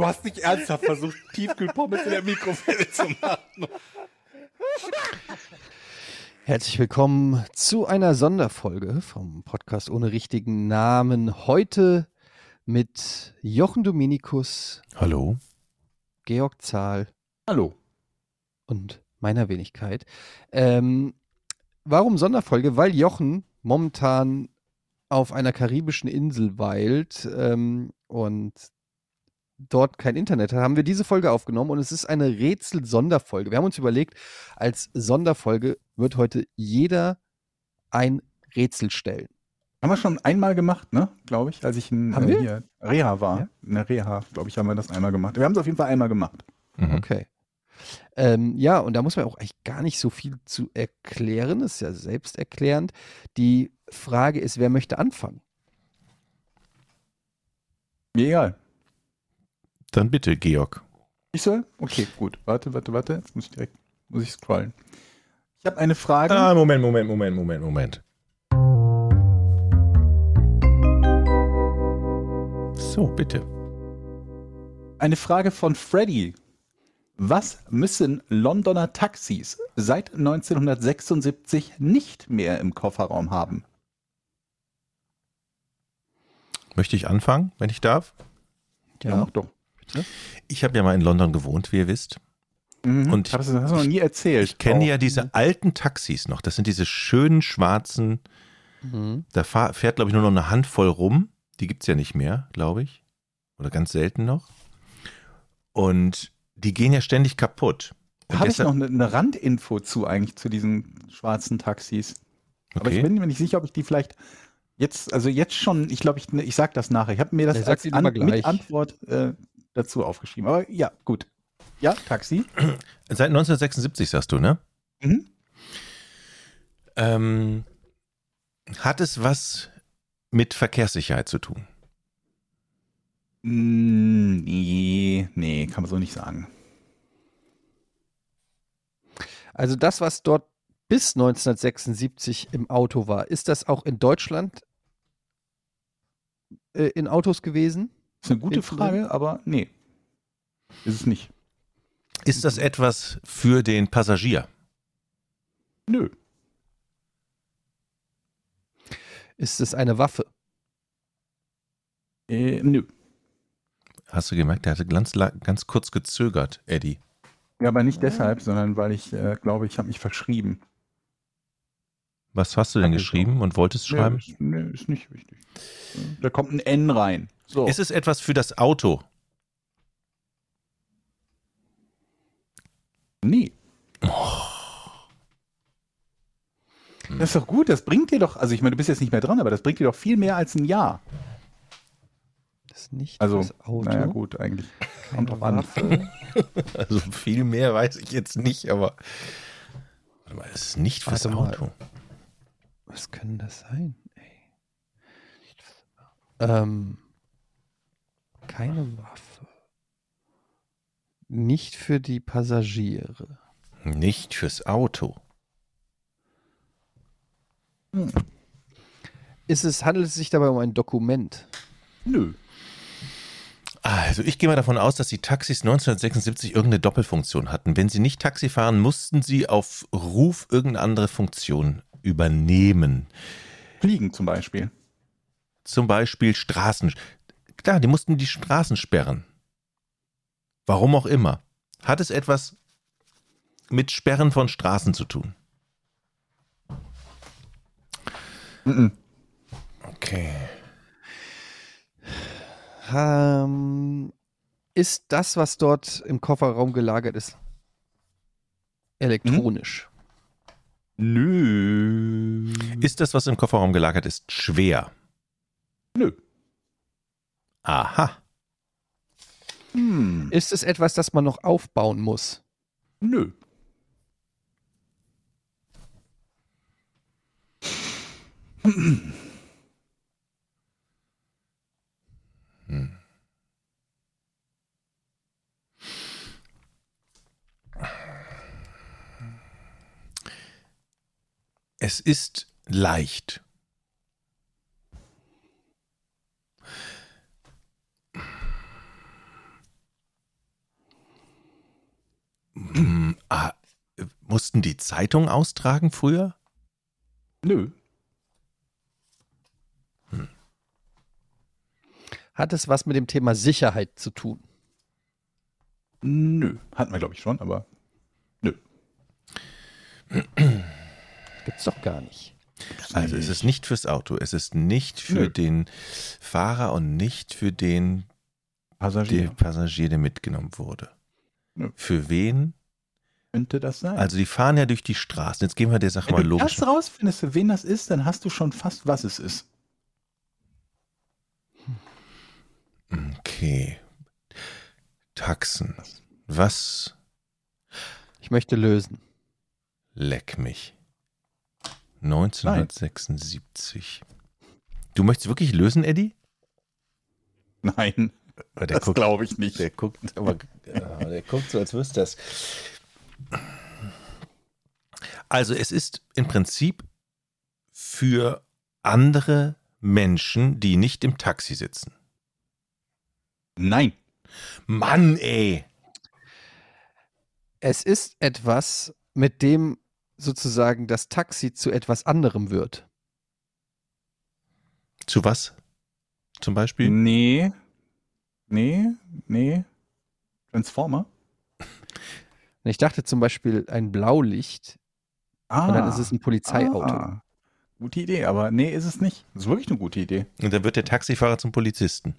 Du hast nicht ernsthaft versucht, Tiefkühlpommes in der Mikrowelle zu machen. Herzlich willkommen zu einer Sonderfolge vom Podcast ohne richtigen Namen. Heute mit Jochen Dominikus, Hallo. Georg Zahl Hallo. und meiner Wenigkeit. Ähm, warum Sonderfolge? Weil Jochen momentan auf einer karibischen Insel weilt ähm, und dort kein Internet hat, haben wir diese Folge aufgenommen und es ist eine Rätsel-Sonderfolge. Wir haben uns überlegt, als Sonderfolge wird heute jeder ein Rätsel stellen. Haben wir schon einmal gemacht, ne? Glaube ich, als ich in Haben äh, hier Reha war. Ja? In der Reha, glaube ich, haben wir das einmal gemacht. Wir haben es auf jeden Fall einmal gemacht. Mhm. Okay. Ähm, ja, und da muss man auch eigentlich gar nicht so viel zu erklären. Das ist ja selbsterklärend. Die Frage ist, wer möchte anfangen? Mir egal. Dann bitte, Georg. Ich soll? Okay, gut. Warte, warte, warte. Jetzt muss ich direkt, muss ich scrollen. Ich habe eine Frage. Ah, Moment, Moment, Moment, Moment, Moment. So, bitte. Eine Frage von Freddy. Was müssen Londoner Taxis seit 1976 nicht mehr im Kofferraum haben? Möchte ich anfangen, wenn ich darf? mach doch. Ich habe ja mal in London gewohnt, wie ihr wisst. Mhm. Und ich- Hast du hast du noch nie erzählt. Ich kenne ja diese alten Taxis noch. Das sind diese schönen schwarzen, Mhm. da fahr, fährt, glaube ich, nur noch eine Handvoll rum. Die gibt es ja nicht mehr, glaube ich. Oder ganz selten noch. Und die gehen ja ständig kaputt. Habe ich noch eine, eine Randinfo zu eigentlich zu diesen schwarzen Taxis. Aber Okay. ich bin mir nicht sicher, ob ich die vielleicht jetzt, also jetzt schon, ich glaube, ich, ich sage das nachher. Ich habe mir das Ja, sag als An mit Antwort äh, dazu aufgeschrieben. Aber ja, gut. Ja, Taxi. Seit 1976 sagst du, ne? Mhm. Ähm, hat es was mit Verkehrssicherheit zu tun? Mm, Nee, nee, kann man so nicht sagen. Also das, was dort bis 1976 im Auto war, ist das auch in Deutschland äh, in Autos gewesen? Ist eine gute Frage, aber nee. Ist es nicht. Ist das etwas für den Passagier? Nö. Ist es eine Waffe? Äh, nö. Hast du gemerkt, der hatte ganz, ganz kurz gezögert, Eddie. Ja, aber nicht deshalb, sondern weil ich äh, glaube, ich habe mich verschrieben. Was hast du denn ich geschrieben und wolltest schreiben? Ist, nee, ist nicht wichtig. Da kommt ein N rein. So. Ist es etwas für das Auto? Nee. Das ist doch gut, das bringt dir doch, also ich meine, du bist jetzt nicht mehr dran, aber das bringt dir doch viel mehr als ein Jahr. Das ist nicht Also, das Auto. naja, gut, eigentlich. Kommt drauf an. Also viel mehr weiß ich jetzt nicht, aber. Warte mal, es ist nicht fürs Warte mal. Auto. Was kann das sein? Ey. Ähm, keine Waffe. Nicht für die Passagiere. Nicht fürs Auto. Ist es, handelt es sich dabei um ein Dokument? Nö. Also ich gehe mal davon aus, dass die Taxis 1976 irgendeine Doppelfunktion hatten. Wenn sie nicht Taxi fahren, mussten sie auf Ruf irgendeine andere Funktion übernehmen. Fliegen zum Beispiel. Zum Beispiel Straßen. Klar, die mussten die Straßen sperren. Warum auch immer. Hat es etwas mit Sperren von Straßen zu tun? Mhm. Okay. Ähm, ist das, was dort im Kofferraum gelagert ist, elektronisch? Nö. Ist das, was im Kofferraum gelagert ist, schwer? Nö. Aha. Hm. Ist es etwas, das man noch aufbauen muss? Nö. Es ist leicht. Ah, mussten die Zeitung austragen früher? Nö. Hat es was mit dem Thema Sicherheit zu tun? Nö. Hatten wir, glaube ich, schon, aber nö. Gibt's doch gar nicht. Also es ist nicht fürs Auto, es ist nicht für Nö. den Fahrer und nicht für den Passagier. der Passagier, der mitgenommen wurde. Für wen? Könnte das sein? Also die fahren ja durch die Straßen. Jetzt gehen wir der Sache Wenn mal du logisch. das rausfindest, für wen das ist, dann hast du schon fast, was es ist. Okay. Taxen. Was Ich möchte lösen. leck mich? 1976. Du möchtest wirklich lösen, Eddie? Nein, das glaube ich nicht. der guckt, aber ja, der guckt so, als wüsste das. Also es ist im Prinzip für andere Menschen, die nicht im Taxi sitzen. Nein. Mann, ey. Es ist etwas, mit dem sozusagen das Taxi zu etwas anderem wird. Zu was? Zum Beispiel? Nee. Nee, nee. Transformer? Ich dachte zum Beispiel ein Blaulicht Ah. und dann ist es ein Polizeiauto. Ah. Gute Idee, aber nee, ist es nicht. Das ist wirklich eine gute Idee. Und dann wird der Taxifahrer zum Polizisten.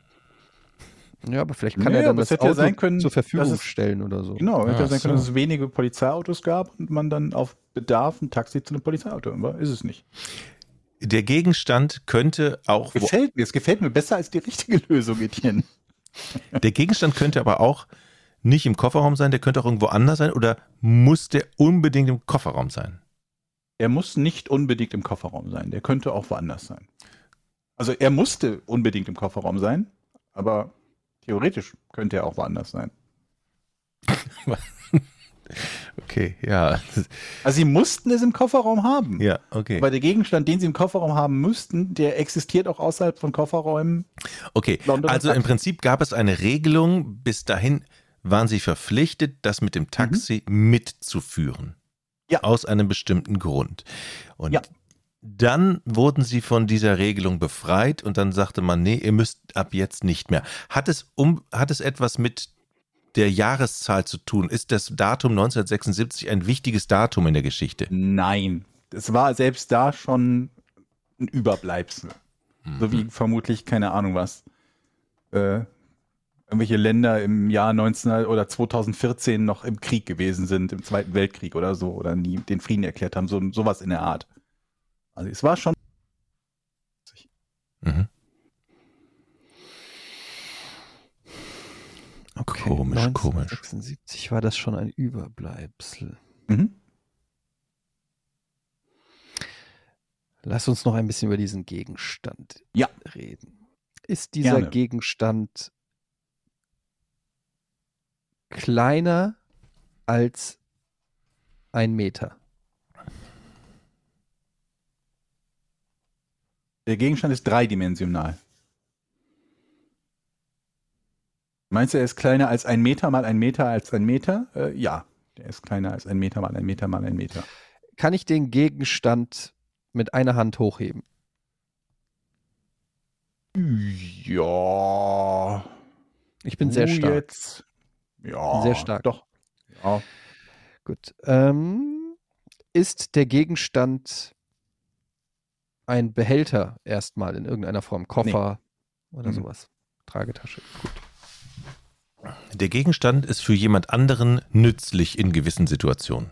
Ja, aber vielleicht kann Nee, er dann das ja Auto sein können, zur Verfügung es- stellen oder so. Genau, hätte Ah, ja sein können, so. dass es wenige Polizeiautos gab und man dann auf Bedarf ein Taxi zu einem Polizeiauto. Aber ist es nicht. Der Gegenstand könnte auch, Gefällt mir. Es gefällt mir besser als die richtige Lösung, Etienne. Der Gegenstand könnte aber auch nicht im Kofferraum sein, der könnte auch irgendwo anders sein oder muss der unbedingt im Kofferraum sein? Er muss nicht unbedingt im Kofferraum sein. Der könnte auch woanders sein. Also er musste unbedingt im Kofferraum sein, aber theoretisch könnte er auch woanders sein. Okay, ja. Also sie mussten es im Kofferraum haben. Ja, okay. Aber der Gegenstand, den sie im Kofferraum haben müssten, der existiert auch außerhalb von Kofferräumen. Okay, Londoner also im. Prinzip gab es eine Regelung, bis dahin waren sie verpflichtet, das mit dem Taxi mitzuführen. Mhm. Ja. Aus einem bestimmten Grund. Und Ja. dann wurden sie von dieser Regelung befreit und dann sagte man, nee, ihr müsst ab jetzt nicht mehr. Hat es, um, hat es etwas mit der Jahreszahl zu tun? Ist das Datum 1976 ein wichtiges Datum in der Geschichte? Nein, es war selbst da schon ein Überbleibsel. So Mhm. wie vermutlich, keine Ahnung was, äh, irgendwelche Länder im Jahr 19 oder 2014 noch im Krieg gewesen sind, im Zweiten Weltkrieg oder so, oder nie den Frieden erklärt haben, so sowas in der Art. Also es war schon. Mhm. Okay, Komisch, komisch. 1976 war das schon ein Überbleibsel. Mhm. Lass uns noch ein bisschen über diesen Gegenstand Ja. reden. Ist dieser Gerne. Gegenstand kleiner als ein Meter? Der Gegenstand ist dreidimensional. Meinst du, er ist kleiner als ein Meter mal ein Meter als ein Meter? Äh, ja, der ist kleiner als ein Meter mal ein Meter mal ein Meter. Kann ich den Gegenstand mit einer Hand hochheben? Ja. Ich bin sehr stark. Jetzt, ja. Sehr stark. Doch. Ja. Gut. Ähm, ist der Gegenstand ein Behälter erstmal in irgendeiner Form? Koffer oder Mhm. sowas? Tragetasche. Gut. Der Gegenstand ist für jemand anderen nützlich in gewissen Situationen.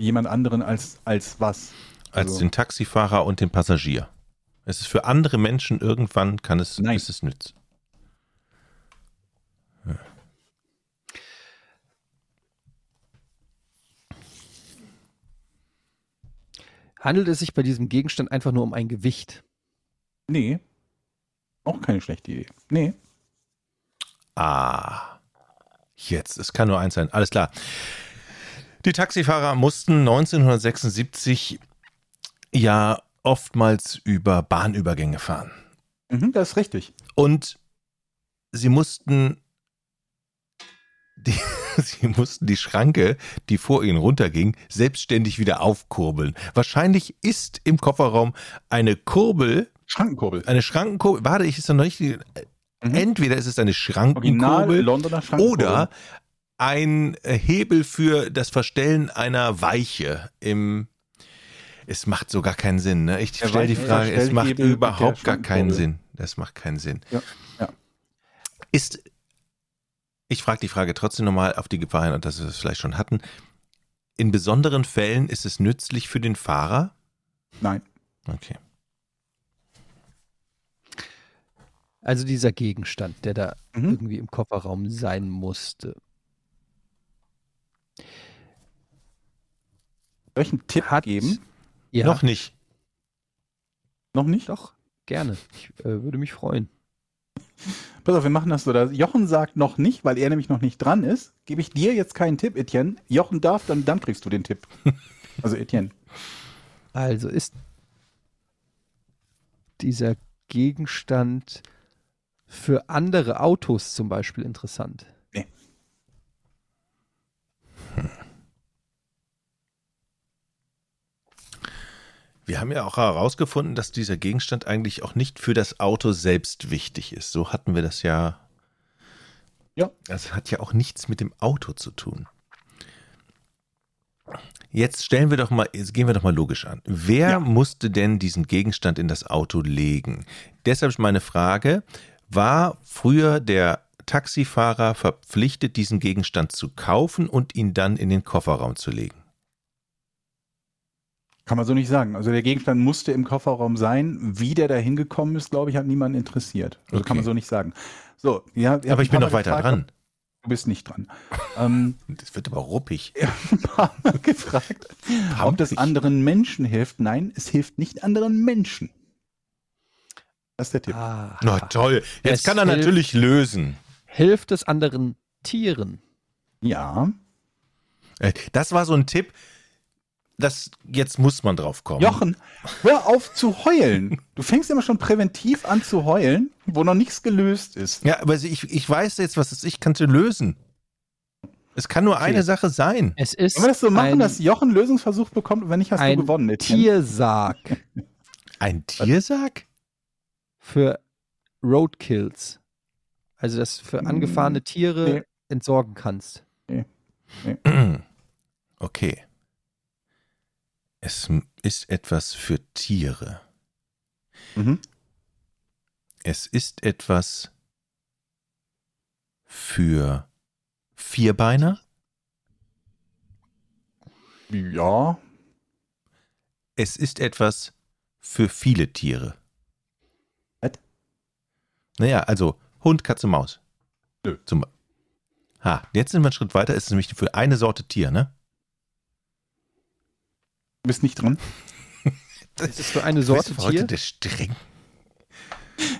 Jemand anderen als, als was? Als also den Taxifahrer und den Passagier. Es ist für andere Menschen irgendwann kann es, Nein. ist es nütz. Ja. Handelt es sich bei diesem Gegenstand einfach nur um ein Gewicht? Nee. Auch keine schlechte Idee. Nee. Ah. Jetzt, es kann nur eins sein. Alles klar. Die Taxifahrer mussten 1976 ja oftmals über Bahnübergänge fahren. Mhm, das ist richtig. Und sie mussten die, sie mussten die Schranke, die vor ihnen runterging, selbstständig wieder aufkurbeln. Wahrscheinlich ist im Kofferraum eine Kurbel, Schrankenkurbel. eine Schrankenkurbel. Warte, ich ist noch nicht. Mhm. Entweder ist es eine Schrankenkurbel Londoner Schrankenkurbel. oder ein Hebel für das Verstellen einer Weiche im. Es macht so gar keinen Sinn. Ne? Ich stelle die Frage, es macht überhaupt gar keinen. Sinn. Das macht keinen Sinn. Ja, ja. Ist, ich frage die Frage trotzdem nochmal auf die Gefahr hin, und dass wir es vielleicht schon hatten. In besonderen Fällen ist es nützlich für den Fahrer? Nein. Okay. Also dieser Gegenstand, der da Mhm. irgendwie im Kofferraum sein musste. Soll ich einen Tipp Hat geben? Ja, Noch nicht. Noch nicht? doch, gerne. Ich äh, würde mich freuen. Pass auf, wir machen das so. Da Jochen sagt noch nicht, weil er nämlich noch nicht dran ist. Gebe ich dir jetzt keinen Tipp, Etienne. Jochen darf, dann, dann kriegst du den Tipp. Also Etienne. Also ist dieser Gegenstand für andere Autos zum Beispiel interessant? Nee. Wir haben ja auch herausgefunden, dass dieser Gegenstand eigentlich auch nicht für das Auto selbst wichtig ist. So hatten wir das ja. Ja. Das hat ja auch nichts mit dem Auto zu tun. Jetzt stellen wir doch mal, jetzt gehen wir doch mal logisch an. Wer Ja. musste denn diesen Gegenstand in das Auto legen? Deshalb ist meine Frage, war früher der Taxifahrer verpflichtet, diesen Gegenstand zu kaufen und ihn dann in den Kofferraum zu legen? Kann man so nicht sagen. Also der Gegenstand musste im Kofferraum sein. Wie der da hingekommen ist, glaube ich, hat niemanden interessiert. Also Okay. kann man so nicht sagen. So, ja, Aber ich bin noch weiter dran. Du bist nicht dran. ähm, Das wird aber ruppig. ein paar Mal gefragt, ob das anderen Menschen hilft. Nein, es hilft nicht anderen Menschen. Das ist der Tipp. Ah, Na toll, jetzt kann er hilft- natürlich lösen. hilft es anderen Tieren? Ja. Äh, Das war so ein Tipp, das, jetzt muss man drauf kommen. Jochen, hör auf zu heulen. Du fängst immer schon präventiv an zu heulen, wo noch nichts gelöst ist. Ja, aber ich, ich weiß jetzt, was es ist, ich kann es lösen. Es kann nur eine Sache sein. Es ist Wollen wir das so machen, ein, dass Jochen einen Lösungsversuch bekommt und wenn nicht, hast ein du gewonnen. Etienne? Tiersarg Ein Tiersack? Für Roadkills. Also, dass du für angefahrene Tiere Mm, nee. entsorgen kannst. Okay. Es ist etwas für Tiere. Mhm. Es ist etwas für Vierbeiner. Ja. Es ist etwas für viele Tiere. Naja, also Hund, Katze, Maus. Nö. Zum ha, jetzt sind wir einen Schritt weiter. Es ist nämlich für eine Sorte Tier, ne? Du bist nicht dran. Es ist für eine Sorte du, heute Tier. der streng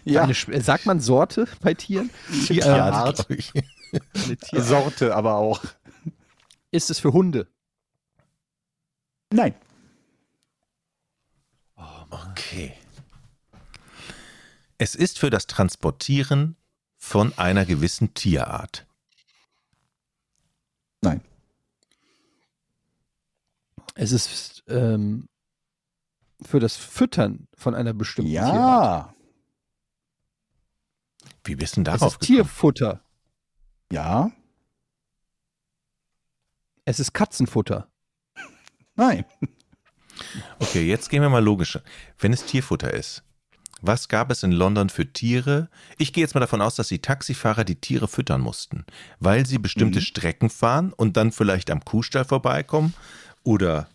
Eine, Sch- äh, sagt man Sorte bei Tieren? Tierart, glaub ich. Eine Tier Sorte aber auch. ist es für Hunde? Nein. Okay. Es ist für das Transportieren von einer gewissen Tierart. Nein. Es ist ähm, für das Füttern von einer bestimmten Tierart. Ja. Wie bist du denn Es darauf ist gekommen? Tierfutter. Ja. Es ist Katzenfutter. Nein. Okay, jetzt gehen wir mal logisch. Wenn es Tierfutter ist, was gab es in London für Tiere? Ich gehe jetzt mal davon aus, dass die Taxifahrer die Tiere füttern mussten, weil sie bestimmte Mhm. Strecken fahren und dann vielleicht am Kuhstall vorbeikommen oder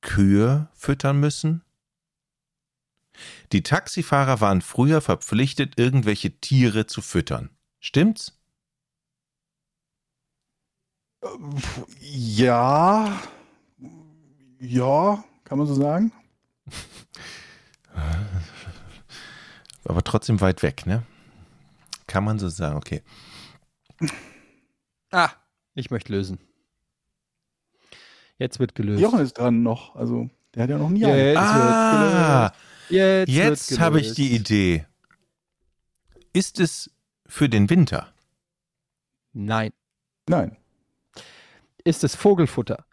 Kühe füttern müssen. Die Taxifahrer waren früher verpflichtet, irgendwelche Tiere zu füttern. Stimmt's? Ja. Ja, kann man so sagen. Aber trotzdem weit weg, ne? Kann man so sagen, okay. Ah, ich möchte lösen. Jetzt wird gelöst. Jochen ist dran noch. Also, der hat ja noch nie jetzt Ah, Jetzt, jetzt habe ich die Idee. Ist es für den Winter? Nein. Nein. Ist es Vogelfutter?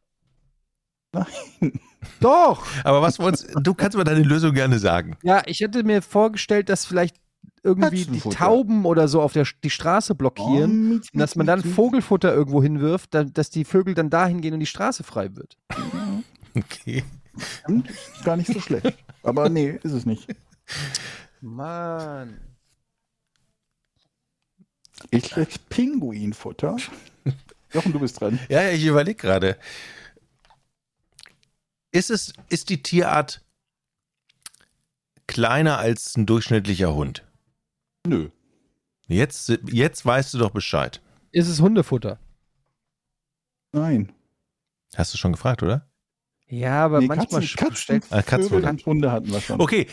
Nein. Doch. Aber was wir uns, du kannst mir deine Lösung gerne sagen. Ja, ich hätte mir vorgestellt, dass vielleicht irgendwie die. Tauben oder so auf der die Straße blockieren. Oh, Und dass man dann Vogelfutter irgendwo hinwirft, da, dass die Vögel dann dahin gehen und die Straße frei wird. Okay. Ist gar nicht so schlecht. Aber nee, ist es nicht. Mann. Ich krieg Pinguinfutter. Jochen, du bist dran. Ja, ja, ich überlege gerade. Ist es, ist die Tierart kleiner als ein durchschnittlicher Hund? Nö. Jetzt, jetzt weißt du doch Bescheid. Ist es Hundefutter? Nein. Hast du schon gefragt, oder? Ja, aber Nee, manchmal Katzen, Katzen, stellt Ah, und Hunde hatten wir schon. Okay,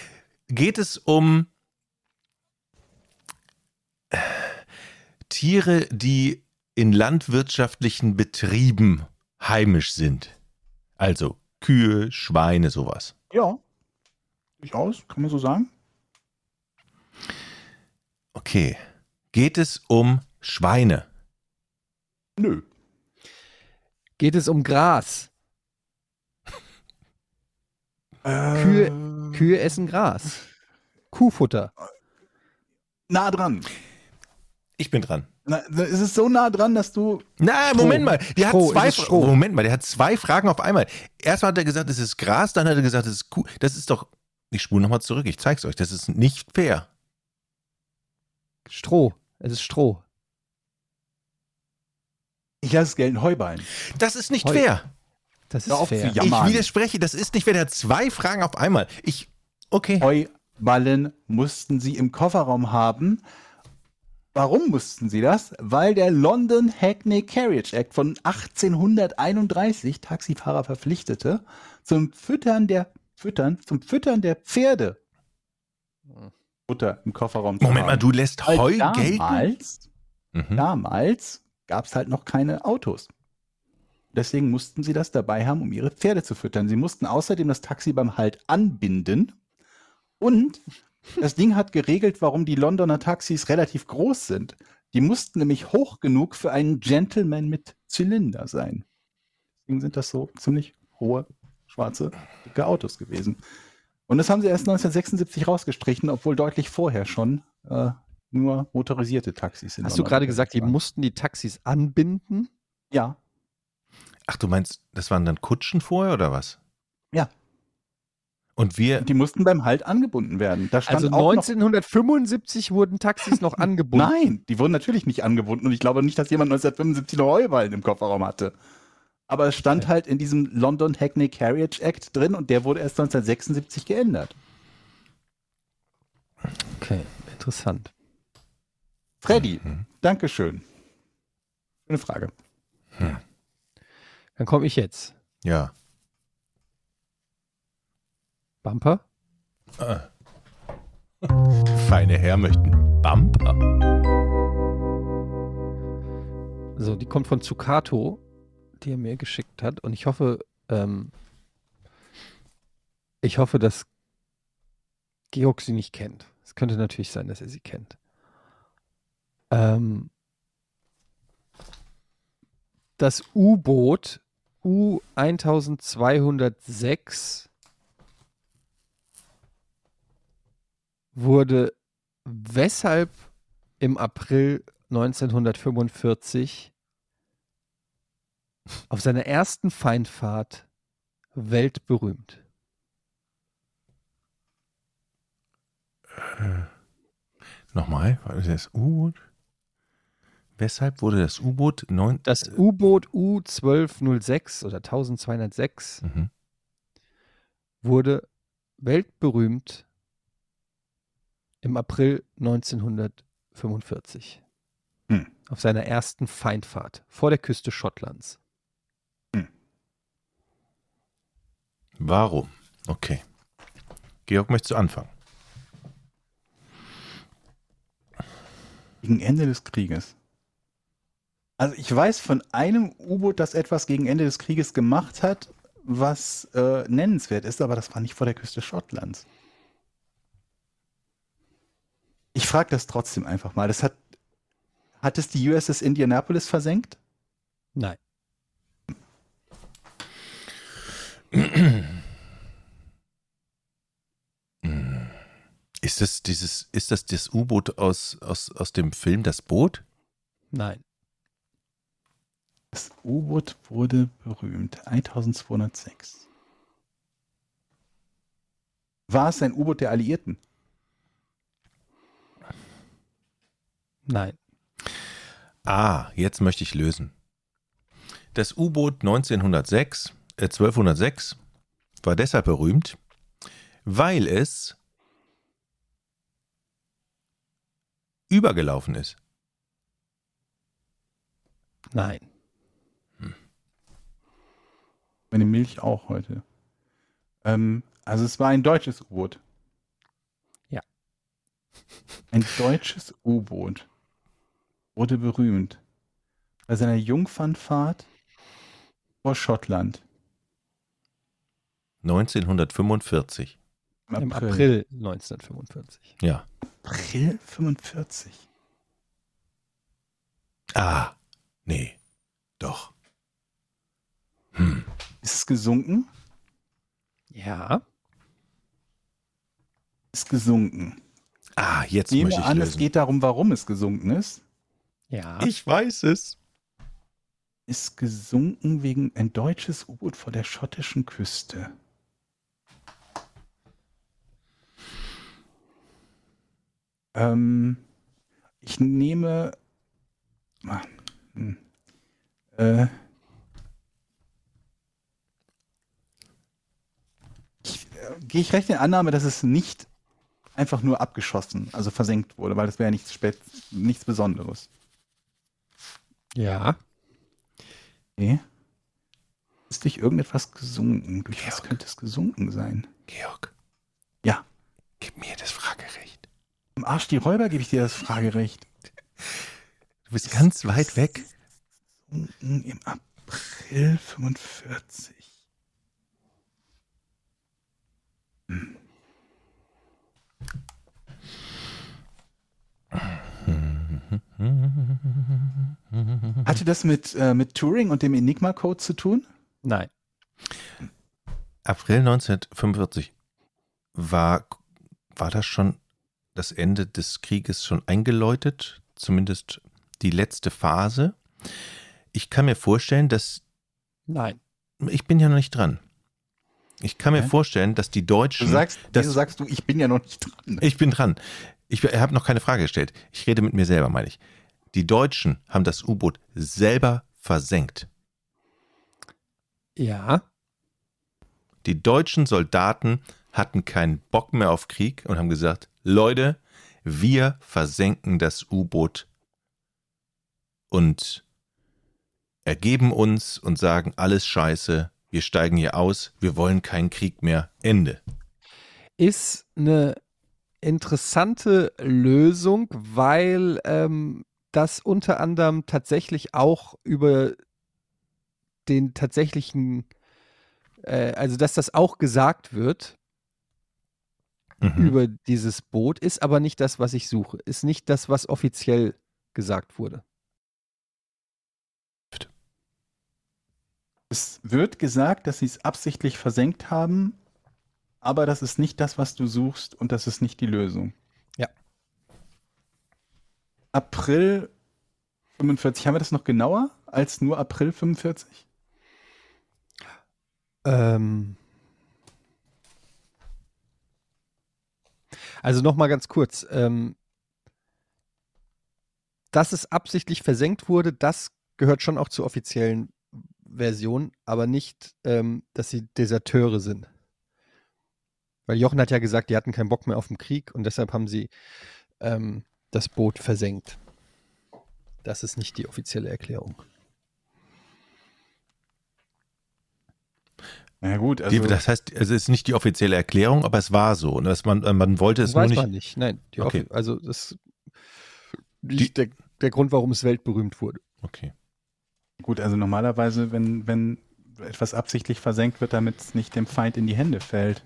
geht es um Tiere, die in landwirtschaftlichen Betrieben heimisch sind? Also Kühe, Schweine, sowas. Ja. Durchaus, kann man so sagen. Okay. Geht es um Schweine? Nö. geht es um Gras. Kühe. Kühe essen Gras. Kuhfutter. Nah dran. Ich bin dran. Na, es ist so nah dran, dass du. Na. Moment mal. Der hat Stroh, zwei es Stroh? Moment mal, der hat zwei Fragen auf einmal. Erstmal hat er gesagt, es ist Gras, dann hat er gesagt, es ist Kuh. Das ist doch. Ich spule nochmal zurück, ich zeig's euch. Das ist nicht fair. Stroh. Es ist Stroh. Ich lasse es gelten, Heuballen. Das ist nicht Heu. fair. Das ist fair. ich widerspreche, das ist nicht fair. Der hat zwei Fragen auf einmal. Ich. Okay. Heuballen mussten sie im Kofferraum haben. Warum mussten sie das? Weil der London Hackney Carriage Act von 1831 Taxifahrer verpflichtete, zum Füttern der Füttern, zum Füttern der Pferde Futter im Kofferraum zu Moment mal, haben. du lässt Weil Heu gelten? damals, Mhm. damals gab es halt noch keine Autos. Deswegen mussten sie das dabei haben, um ihre Pferde zu füttern. Sie mussten außerdem das Taxi beim Halt anbinden. Und das Ding hat geregelt, warum die Londoner Taxis relativ groß sind. Die mussten nämlich hoch genug für einen Gentleman mit Zylinder sein. Deswegen sind das so ziemlich hohe, schwarze, dicke Autos gewesen. Und das haben sie erst 1976 rausgestrichen, obwohl deutlich vorher schon äh, nur motorisierte Taxis sind. Hast du gerade gesagt, die mussten die Taxis anbinden? Ja, Ach, du meinst, das waren dann Kutschen vorher oder was? Ja. Und wir. die mussten beim Halt angebunden werden. Da stand Also auch 1975 wurden Taxis noch angebunden. Nein, die wurden natürlich nicht angebunden und ich glaube nicht, dass jemand 1975 noch Heuballen im Kofferraum hatte. Aber es stand halt in diesem London Hackney Carriage Act drin und der wurde erst 1976 geändert. Okay, interessant. Freddy, Mhm. Dankeschön. Eine Frage. Dann komme ich jetzt. Ja. Bumper? Feine Herr möchten Bumper. So, die kommt von Zucato, die er mir geschickt hat. Und ich hoffe, ähm, ich hoffe, dass Georg sie nicht kennt. Es könnte natürlich sein, dass er sie kennt. Ähm, das U-Boot U1206 wurde weshalb im April 1945 auf seiner ersten Feindfahrt weltberühmt. Nochmal, war das das U-Boot? Weshalb wurde das U-Boot neun. Das U-Boot U1206 oder 1206 Mhm. wurde weltberühmt im April 1945 Hm. auf seiner ersten Feindfahrt vor der Küste Schottlands. Warum? Okay. Georg, möchtest du anfangen? Gegen Ende des Krieges. Also ich weiß von einem U-Boot, das etwas gegen Ende des Krieges gemacht hat, was äh, nennenswert ist, aber das war nicht vor der Küste Schottlands. Ich frage das trotzdem einfach mal. Das hat, hat es die USS Indianapolis versenkt? Nein. Ist das dieses, ist das das U-Boot aus, aus, aus dem Film Das Boot? Nein. Das U-Boot wurde berühmt. 1206. War es ein U-Boot der Alliierten? Nein. Ah, jetzt möchte ich lösen. Das U-Boot 1906, äh 1206 war deshalb berühmt, weil es übergelaufen ist. Nein. Meine Milch auch heute. Ähm, also es war ein deutsches U-Boot. Ja. Ein deutsches U-Boot wurde berühmt bei seiner Jungfernfahrt vor Schottland 1945. Im April 1945. Ja. April 45. Ah, nee. Doch. Ist es gesunken? Ja. Ist gesunken. Ah, jetzt Ich nehme möchte ich an, es lösen. geht darum, warum es gesunken ist. Ja. Ich weiß es. Ist gesunken wegen ein deutsches U-Boot vor der schottischen Küste. Ähm, ich nehme. Ah, hm. Äh, ich, äh, gehe ich recht in Annahme, dass es nicht einfach nur abgeschossen, also versenkt wurde, weil das wäre ja nichts, Spät nichts Besonderes. Ja. Okay. Ist durch irgendetwas gesunken? Durch was Georg. könnte es gesunken sein? Georg, Ja. gib mir das Fragerecht. Im Arsch die Räuber gebe ich dir das Fragerecht. Du bist ganz weit weg. Im April 45. Hatte das mit, äh, mit Turing und dem Enigma-Code zu tun? Nein. April 1945 war, war das schon das Ende des Krieges schon eingeläutet, zumindest die letzte Phase. Ich kann mir vorstellen, dass Nein. ich bin ja noch nicht dran. Ich kann mir Hä? vorstellen, dass die Deutschen. Du sagst, das, wieso sagst du, ich bin ja noch nicht dran. ich bin dran. Ich habe noch keine Frage gestellt. Ich rede mit mir selber, meine ich. Die Deutschen haben das U-Boot selber versenkt. Ja. Die deutschen Soldaten hatten keinen Bock mehr auf Krieg und haben gesagt, Leute, wir versenken das U-Boot und ergeben uns und sagen, alles scheiße, wir steigen hier aus, wir wollen keinen Krieg mehr, Ende. Ist eine interessante Lösung, weil ähm, das unter anderem tatsächlich auch über den tatsächlichen, äh, also dass das auch gesagt wird Mhm. über dieses Boot, ist aber nicht das, was ich suche. Ist nicht das, was offiziell gesagt wurde. Es wird gesagt, dass sie es absichtlich versenkt haben, aber das ist nicht das, was du suchst und das ist nicht die Lösung. April 45, haben wir das noch genauer als nur April 45? Ähm also nochmal ganz kurz. Ähm dass es absichtlich versenkt wurde, das gehört schon auch zur offiziellen Version, aber nicht, ähm, dass sie Deserteure sind. Weil Jochen hat ja gesagt, die hatten keinen Bock mehr auf den Krieg und deshalb haben sie ähm, das Boot versenkt. Das ist nicht die offizielle Erklärung. Na gut, Die, also das heißt, es ist nicht die offizielle Erklärung, aber es war so. Und dass man, man wollte es nur weiß nicht. man nicht. Nein, die Okay. Also das nicht der, der Grund, warum es weltberühmt wurde. Okay. gut, also normalerweise, wenn, wenn etwas absichtlich versenkt wird, damit es nicht dem Feind in die Hände fällt.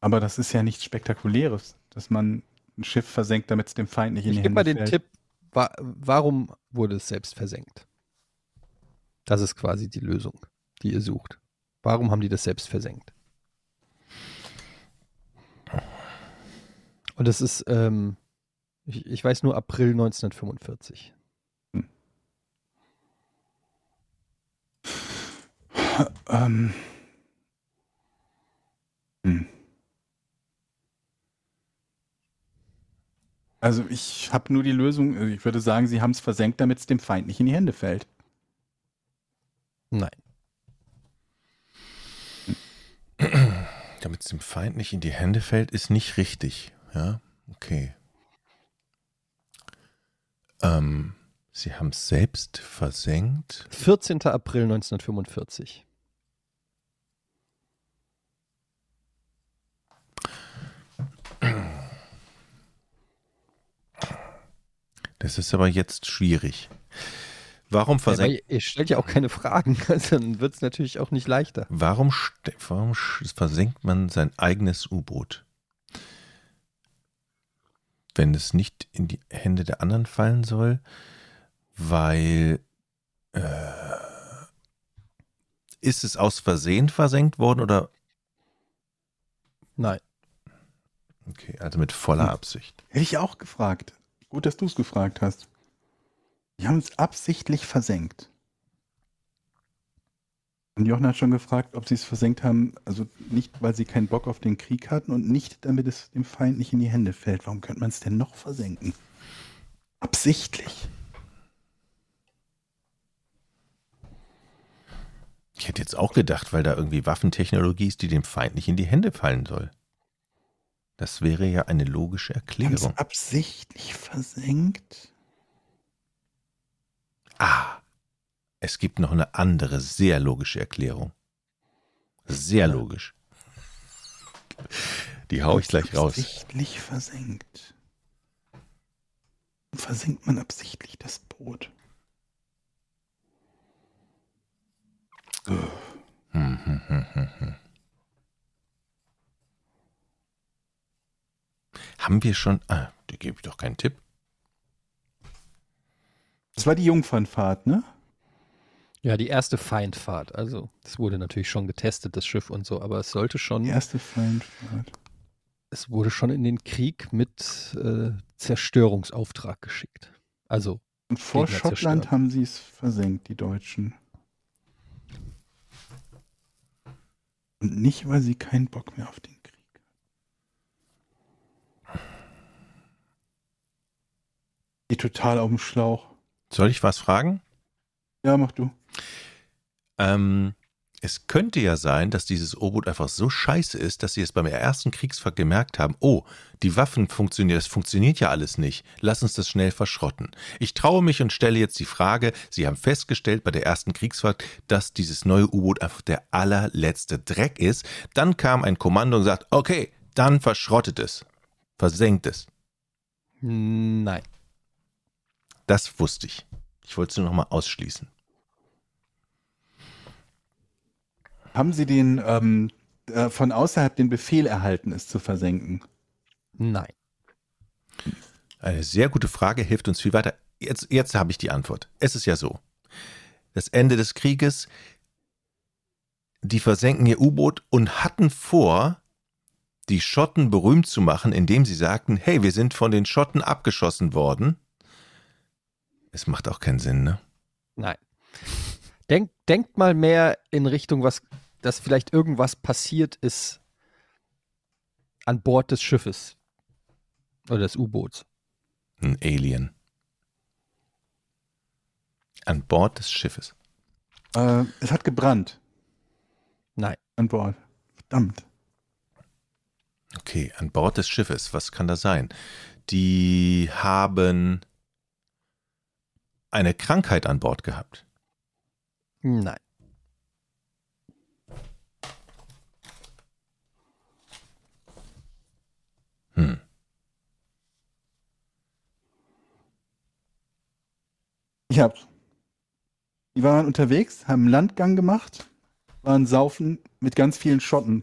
Aber das ist ja nichts Spektakuläres, dass man ein Schiff versenkt, damit es dem Feind nicht in Ich die gebe Hände mal den fällt. Tipp, wa warum wurde es selbst versenkt? Das ist quasi die Lösung, die ihr sucht. Warum haben die das selbst versenkt? Und es ist, ähm, ich, ich weiß nur April 1945. Ähm. Hm. Also ich habe nur die Lösung, also ich würde sagen, sie haben es versenkt, damit es dem Feind nicht in die Hände fällt. Nein. Damit es dem Feind nicht in die Hände fällt, ist nicht richtig. Ja, okay. Ähm, sie haben es selbst versenkt. 14. April 1945. Das ist aber jetzt schwierig. Warum Ja, versenkt? weil ihr stellt ja auch keine Fragen, also dann wird es natürlich auch nicht leichter. Warum, warum versenkt man sein eigenes U-Boot? Wenn es nicht in die Hände der anderen fallen soll, weil äh, ist es aus Versehen versenkt worden oder Nein. okay, also mit voller Hm. Absicht. Hätte ich auch gefragt. Gut, dass du es gefragt hast. Die haben es absichtlich versenkt. Und Jochen hat schon gefragt, ob sie es versenkt haben, also nicht, weil sie keinen Bock auf den Krieg hatten und nicht, damit es dem Feind nicht in die Hände fällt. Warum könnte man es denn noch versenken? Absichtlich. Ich hätte jetzt auch gedacht, weil da irgendwie Waffentechnologie ist, die dem Feind nicht in die Hände fallen soll. Das wäre ja eine logische Erklärung. es absichtlich versenkt? Ah, es gibt noch eine andere, sehr logische Erklärung. Sehr logisch. Die hau ich gleich raus. Absichtlich versenkt. Versenkt man absichtlich das Boot? Hm, hm, hm, hm, hm. Haben wir schon. Ah, da gebe ich doch keinen Tipp. Das war die Jungfernfahrt, ne? Ja, die erste Feindfahrt. Also, es wurde natürlich schon getestet, das Schiff und so, aber es sollte schon, Die erste Feindfahrt. es wurde schon in den Krieg mit äh, Zerstörungsauftrag geschickt. Also, Und vor Gegner Schottland haben sie es versenkt, die Deutschen. Und nicht, weil sie keinen Bock mehr auf den Krieg haben. Die total auf dem Schlauch. Soll ich was fragen? Ja, mach du. Ähm, es könnte ja sein, dass dieses U-Boot einfach so scheiße ist, dass sie es beim ersten Kriegsfahrt gemerkt haben, oh, die Waffen funktionieren, das funktioniert ja alles nicht. Lass uns das schnell verschrotten. Ich traue mich und stelle jetzt die Frage, Sie haben festgestellt bei der ersten Kriegsfahrt, dass dieses neue U-Boot einfach der allerletzte Dreck ist. Dann kam ein Kommando und sagt, okay, dann verschrottet es. Versenkt es. nein. Das wusste ich. Ich wollte es nur nochmal ausschließen. Haben sie den ähm, äh, von außerhalb den Befehl erhalten, es zu versenken? Nein. Eine sehr gute Frage, hilft uns viel weiter. Jetzt, jetzt habe ich die Antwort. Es ist ja so. Das Ende des Krieges, die versenken ihr U-Boot und hatten vor, die Schotten berühmt zu machen, indem sie sagten, hey, wir sind von den Schotten abgeschossen worden. Es macht auch keinen Sinn, ne? Nein. Denk, denkt mal mehr in Richtung, was, dass vielleicht irgendwas passiert ist an Bord des Schiffes. Oder des U-Boots. Ein Alien. An Bord des Schiffes. Äh, es hat gebrannt Nein. an Bord. Verdammt. Okay, an Bord des Schiffes. Was kann das sein? Die haben eine Krankheit an Bord gehabt? Nein. Hm. Ich hab's. Die waren unterwegs, haben einen Landgang gemacht, waren saufen mit ganz vielen Schotten.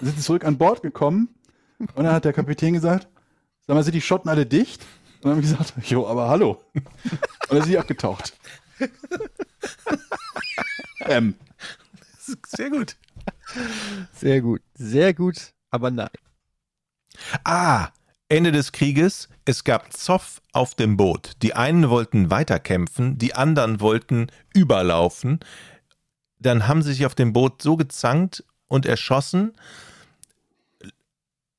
Sind zurück an Bord gekommen und dann hat der Kapitän gesagt: Sag mal, sind die Schotten alle dicht? Und dann haben wir gesagt, jo, aber hallo. Und dann sind die abgetaucht. ähm, Sehr gut. Sehr gut. Sehr gut, aber nein. Ah, Ende des Krieges. Es gab Zoff auf dem Boot. Die einen wollten weiterkämpfen, die anderen wollten überlaufen. Dann haben sie sich auf dem Boot so gezankt und erschossen.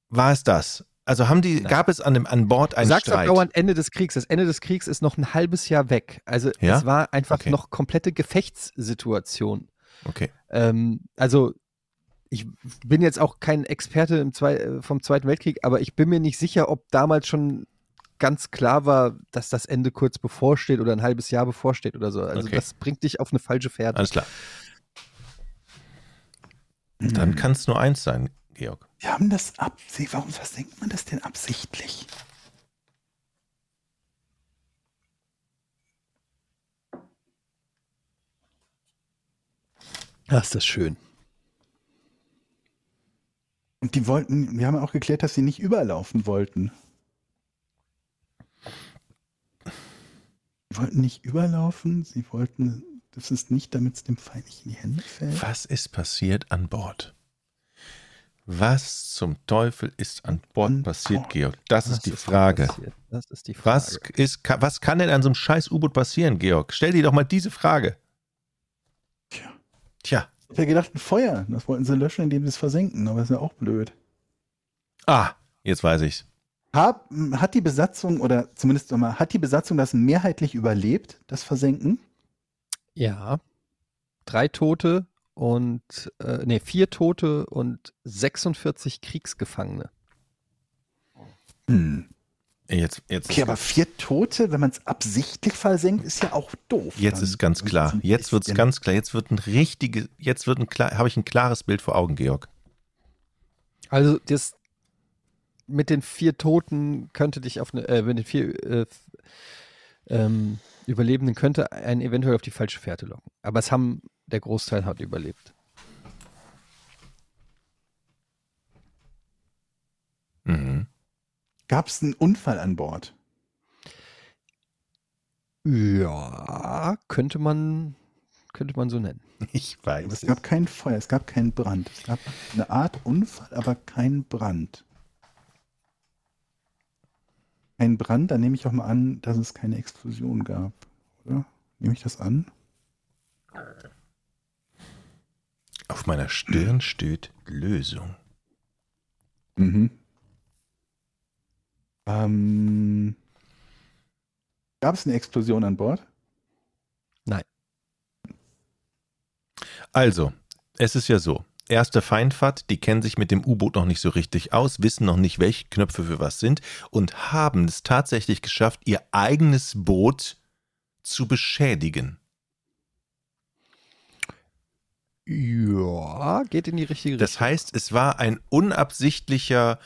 War es das? Also haben die, Nein. gab es an, dem, an Bord einen sagst Streit? dauernd Ende des Kriegs. Das Ende des Kriegs ist noch ein halbes Jahr weg. Also Ja? es war einfach Okay. noch komplette Gefechtssituation. Okay. Ähm, also ich bin jetzt auch kein Experte im Zwei äh, vom Zweiten Weltkrieg, aber ich bin mir nicht sicher, ob damals schon ganz klar war, dass das Ende kurz bevorsteht oder ein halbes Jahr bevorsteht oder so. Also Okay. das bringt dich auf eine falsche Fährte. Alles klar. Dann kann es nur eins sein, Georg. wir haben das absichtlich. Warum versenkt man das denn absichtlich? Ach, ist das schön. Und die wollten, wir haben ja auch geklärt, dass sie nicht überlaufen wollten. Sie wollten nicht überlaufen, sie wollten, das ist nicht, damit es dem Feind nicht in die Hände fällt. Was ist passiert an Bord? Was zum Teufel ist an Bord passiert. Georg? Das Was ist die Frage. Das ist die Frage. Was, ist, ka- was kann denn an so einem scheiß U-Boot passieren, Georg? Stell dir doch mal diese Frage. Tja. Tja. Ich ja gedacht, ein Feuer. Das wollten sie löschen, indem sie es versenken, aber das ist ja auch blöd. Ah, jetzt weiß ich's. Hab, hat die Besatzung, oder zumindest nochmal, hat die Besatzung das mehrheitlich überlebt, das Versenken? Ja. Drei Tote und, äh, nee, vier Tote und 46 Kriegsgefangene. Hm. Jetzt, jetzt, Okay, aber vier Tote, wenn man es absichtlich versenkt, ist ja auch doof. jetzt Dann ist ganz klar. Jetzt wird's bisschen- ganz klar. Jetzt wird ein richtige, jetzt wird ein klar, habe ich ein klares Bild vor Augen, Georg. Also das mit den vier Toten könnte dich auf eine, äh, mit den vier äh, ähm, Überlebenden könnte einen eventuell auf die falsche Fährte locken. Aber es haben, der Großteil hat überlebt. Mhm. Gab es einen Unfall an Bord? Ja, könnte man, könnte man so nennen. Ich Aber weiß. es gab kein Feuer, es gab keinen Brand. Es gab eine Art Unfall, aber kein Brand. Ein Brand, dann nehme ich auch mal an, dass es keine Explosion gab, oder? Nehme ich das an? Auf meiner Stirn steht Lösung. Mhm. Ähm, gab es eine Explosion an Bord? Also, es ist ja so. Erste Feindfahrt, die kennen sich mit dem U-Boot noch nicht so richtig aus, wissen noch nicht, welche Knöpfe für was sind und haben es tatsächlich geschafft, ihr eigenes Boot zu beschädigen. Ja, geht in die richtige Das heißt, es war ein unabsichtlicher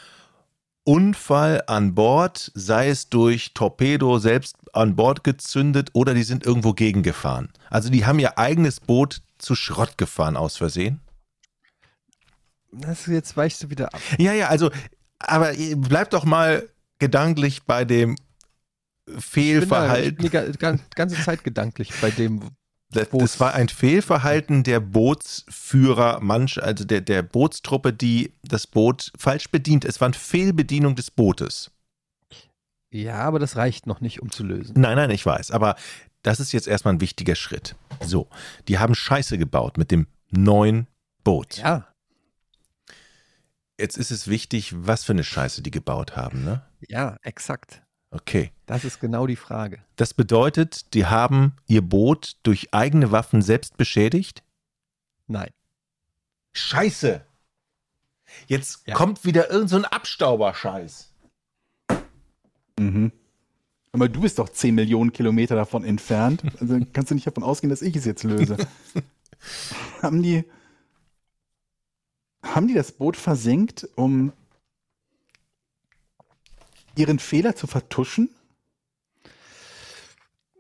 Unfall an Bord, sei es durch Torpedo selbst an Bord gezündet oder die sind irgendwo gegengefahren. Also die haben ihr eigenes Boot zu Schrott gefahren aus Versehen. Das, jetzt weichst du wieder ab. Ja, ja, also, aber bleib doch mal gedanklich bei dem Ich bin da- Fehlverhalten. Ich bin die ga- gan- ganze Zeit gedanklich bei dem. Das, das war ein Fehlverhalten der Bootsführer, manch, also der, der Bootstruppe, die das Boot falsch bedient. Es war eine Fehlbedienung des Bootes. Ja, aber das reicht noch nicht, um zu lösen. Nein, nein, ich weiß, aber das ist jetzt erstmal ein wichtiger Schritt. So, die haben Scheiße gebaut mit dem neuen Boot. Ja, Jetzt ist es wichtig, was für eine Scheiße die gebaut haben, ne? ja, exakt. Okay. Das ist genau die Frage. Das bedeutet, die haben ihr Boot durch eigene Waffen selbst beschädigt? Nein. Scheiße! Jetzt Ja. kommt wieder irgend so ein Abstauberscheiß. Mhm. Aber du bist doch 10 Millionen Kilometer davon entfernt. Also kannst du nicht davon ausgehen, dass ich es jetzt löse. haben die haben die das Boot versenkt, um ihren Fehler zu vertuschen?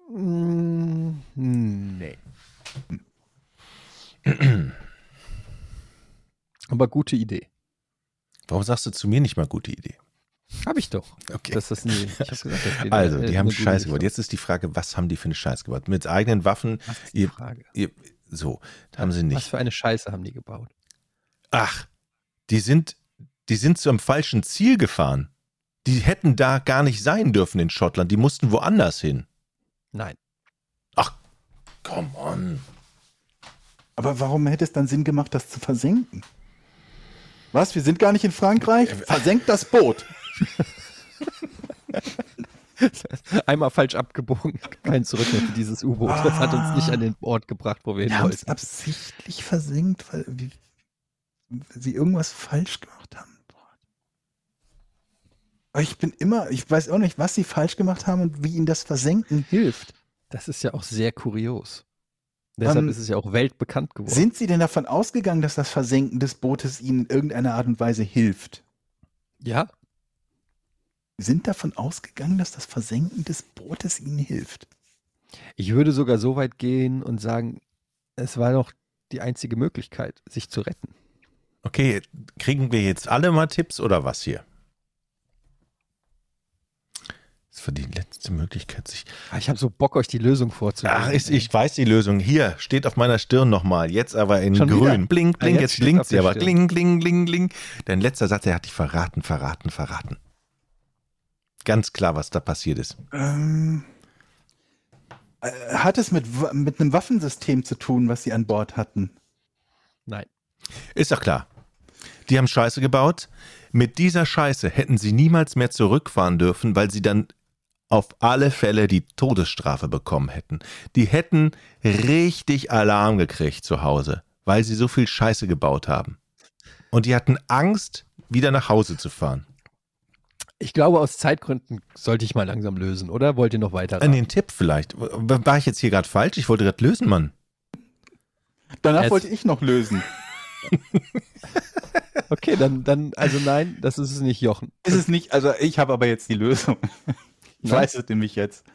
Mm, nee. Aber gute Idee. Warum sagst du zu mir nicht mal gute Idee? Habe ich doch. Okay. Das ist nie, ich hab gesagt, das geht also, die haben Scheiße gebaut. Jetzt ist die Frage, was haben die für eine Scheiße gebaut? Mit eigenen Waffen, Was ist die ihr, Frage? ihr, so, haben sie Was nicht. für eine Scheiße haben die gebaut? Ach, die sind, die sind zum falschen Ziel gefahren. Die hätten da gar nicht sein dürfen in Schottland. Die mussten woanders hin. Nein. Come on. Aber warum hätte es dann Sinn gemacht, das zu versenken? Was? Wir sind gar nicht in Frankreich? Versenkt das Boot. Einmal falsch abgebogen. Kein Zurück mehr für dieses U-Boot. Das hat uns nicht an den Ort gebracht, wo wir Wir hin haben es wollten. absichtlich versenkt, weil wir, sie irgendwas falsch gemacht haben. Ich bin immer, ich weiß auch nicht, was sie falsch gemacht haben und wie ihnen das Versenken hilft. Das ist ja auch sehr kurios. Deshalb Ähm, ist es ja auch weltbekannt geworden. Sind sie denn davon ausgegangen, dass das Versenken des Bootes ihnen in irgendeiner Art und Weise hilft? ja, Sind davon ausgegangen, dass das Versenken des Bootes ihnen hilft? ich würde sogar so weit gehen und sagen, es war doch die einzige Möglichkeit, sich zu retten. Okay, kriegen wir jetzt alle mal Tipps oder was hier? Das war die letzte Möglichkeit, sich. Ah, Ich habe so Bock, euch die Lösung vorzulegen. Ach, ist, ich weiß die Lösung. Hier, steht auf meiner Stirn nochmal. Jetzt aber in Schon grün. wieder? Bling, Ah, bling, jetzt jetzt steht's blinkt sie aber. Stirn. Kling, kling, kling, kling. Dein letzter Satz, der hat dich verraten, verraten, verraten. Ganz klar, was da passiert ist. Ähm, äh, hat es mit, mit einem Waffensystem zu tun, was sie an Bord hatten? Nein. Ist doch klar. Die haben Scheiße gebaut. Mit dieser Scheiße hätten sie niemals mehr zurückfahren dürfen, weil sie dann auf alle Fälle die Todesstrafe bekommen hätten. Die hätten richtig Alarm gekriegt zu Hause, weil sie so viel Scheiße gebaut haben. Und die hatten Angst, wieder nach Hause zu fahren. Ich glaube, aus Zeitgründen sollte ich mal langsam lösen, oder? Wollt ihr noch weiter? An den Tipp vielleicht. War ich jetzt hier gerade falsch? Ich wollte gerade lösen, Mann. Danach Es- wollte ich noch lösen. Okay, dann, dann, also nein, das ist es nicht, Jochen. Ist es nicht, also ich habe aber jetzt die Lösung. Ich weiß es nämlich jetzt.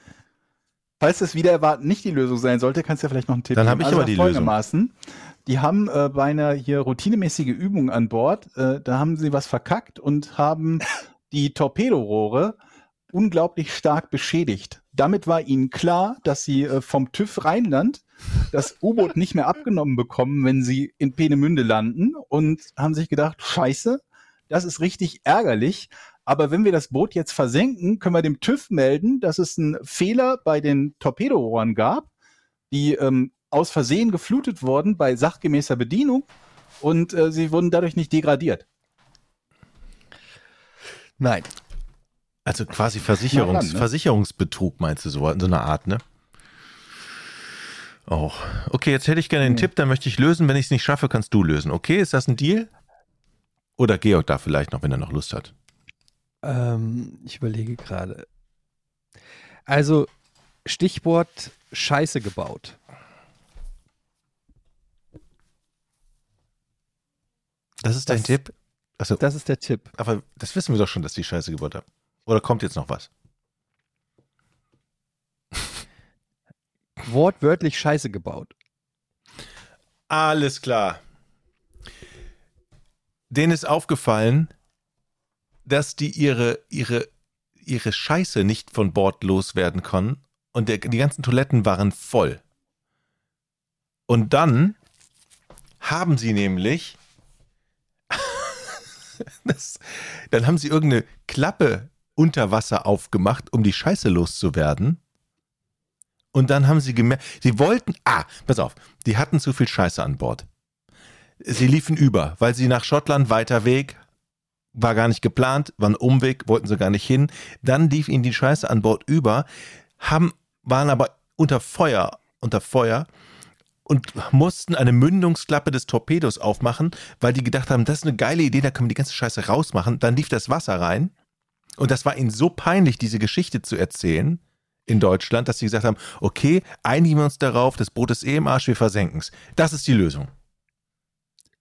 Falls es wieder erwarten nicht die Lösung sein sollte, kannst du ja vielleicht noch einen Tipp Dann geben. habe ich also aber die folgendermaßen, Die haben äh, bei einer hier routinemäßige Übung an Bord, äh, da haben sie was verkackt und haben die Torpedorohre unglaublich stark beschädigt. Damit war ihnen klar, dass sie äh, vom TÜV Rheinland das U-Boot nicht mehr abgenommen bekommen, wenn sie in Peenemünde landen und haben sich gedacht, scheiße, das ist richtig ärgerlich. Aber wenn wir das Boot jetzt versenken, können wir dem TÜV melden, dass es einen Fehler bei den Torpedorohren gab, die ähm, aus Versehen geflutet wurden bei sachgemäßer Bedienung und äh, sie wurden dadurch nicht degradiert. Nein. Also quasi Versicherungs dann, ne? Versicherungsbetrug meinst du so, in so einer Art, ne? Auch. Okay, jetzt hätte ich gerne einen Nee. Tipp, dann möchte ich lösen. Wenn ich es nicht schaffe, kannst du lösen. Okay, ist das ein Deal? Oder Georg da vielleicht noch, wenn er noch Lust hat. Ähm, ich überlege gerade. Also, Stichwort Scheiße gebaut. Das ist dein Das- Tipp? Achso, Das ist der Tipp. aber das wissen wir doch schon, dass die Scheiße gebaut haben. Oder kommt jetzt noch was? Wortwörtlich Scheiße gebaut. Alles klar. Denen ist aufgefallen, dass die ihre, ihre, ihre Scheiße nicht von Bord loswerden konnten und der, die ganzen Toiletten waren voll. Und dann haben sie nämlich, das, dann haben sie irgendeine Klappe unter Wasser aufgemacht, um die Scheiße loszuwerden. Und dann haben sie gemerkt, sie wollten, ah, pass auf, die hatten zu viel Scheiße an Bord. Sie liefen über, weil sie nach Schottland weiter Weg, war gar nicht geplant, war ein Umweg, wollten sie gar nicht hin. Dann lief ihnen die Scheiße an Bord über, haben, waren aber unter Feuer, unter Feuer und mussten eine Mündungsklappe des Torpedos aufmachen, weil die gedacht haben, das ist eine geile Idee, da können wir die ganze Scheiße rausmachen. Dann lief das Wasser rein und das war ihnen so peinlich, diese Geschichte zu erzählen in Deutschland, dass sie gesagt haben, okay, einigen wir uns darauf, das Boot ist eh im Arsch, wir versenken es. Das ist die Lösung.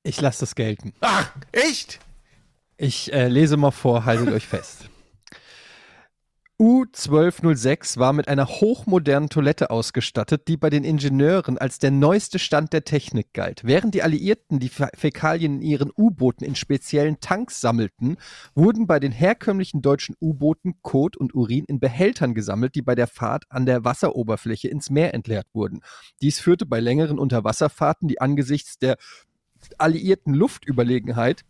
Ich lasse das gelten. Ach, echt? Ich äh, lese mal vor, haltet euch fest. U-1206 war mit einer hochmodernen Toilette ausgestattet, die bei den Ingenieuren als der neueste Stand der Technik galt. Während die Alliierten die Fä- Fäkalien in ihren U-Booten in speziellen Tanks sammelten, wurden bei den herkömmlichen deutschen U-Booten Kot und Urin in Behältern gesammelt, die bei der Fahrt an der Wasseroberfläche ins Meer entleert wurden. Dies führte bei längeren Unterwasserfahrten, die angesichts der alliierten Luftüberlegenheit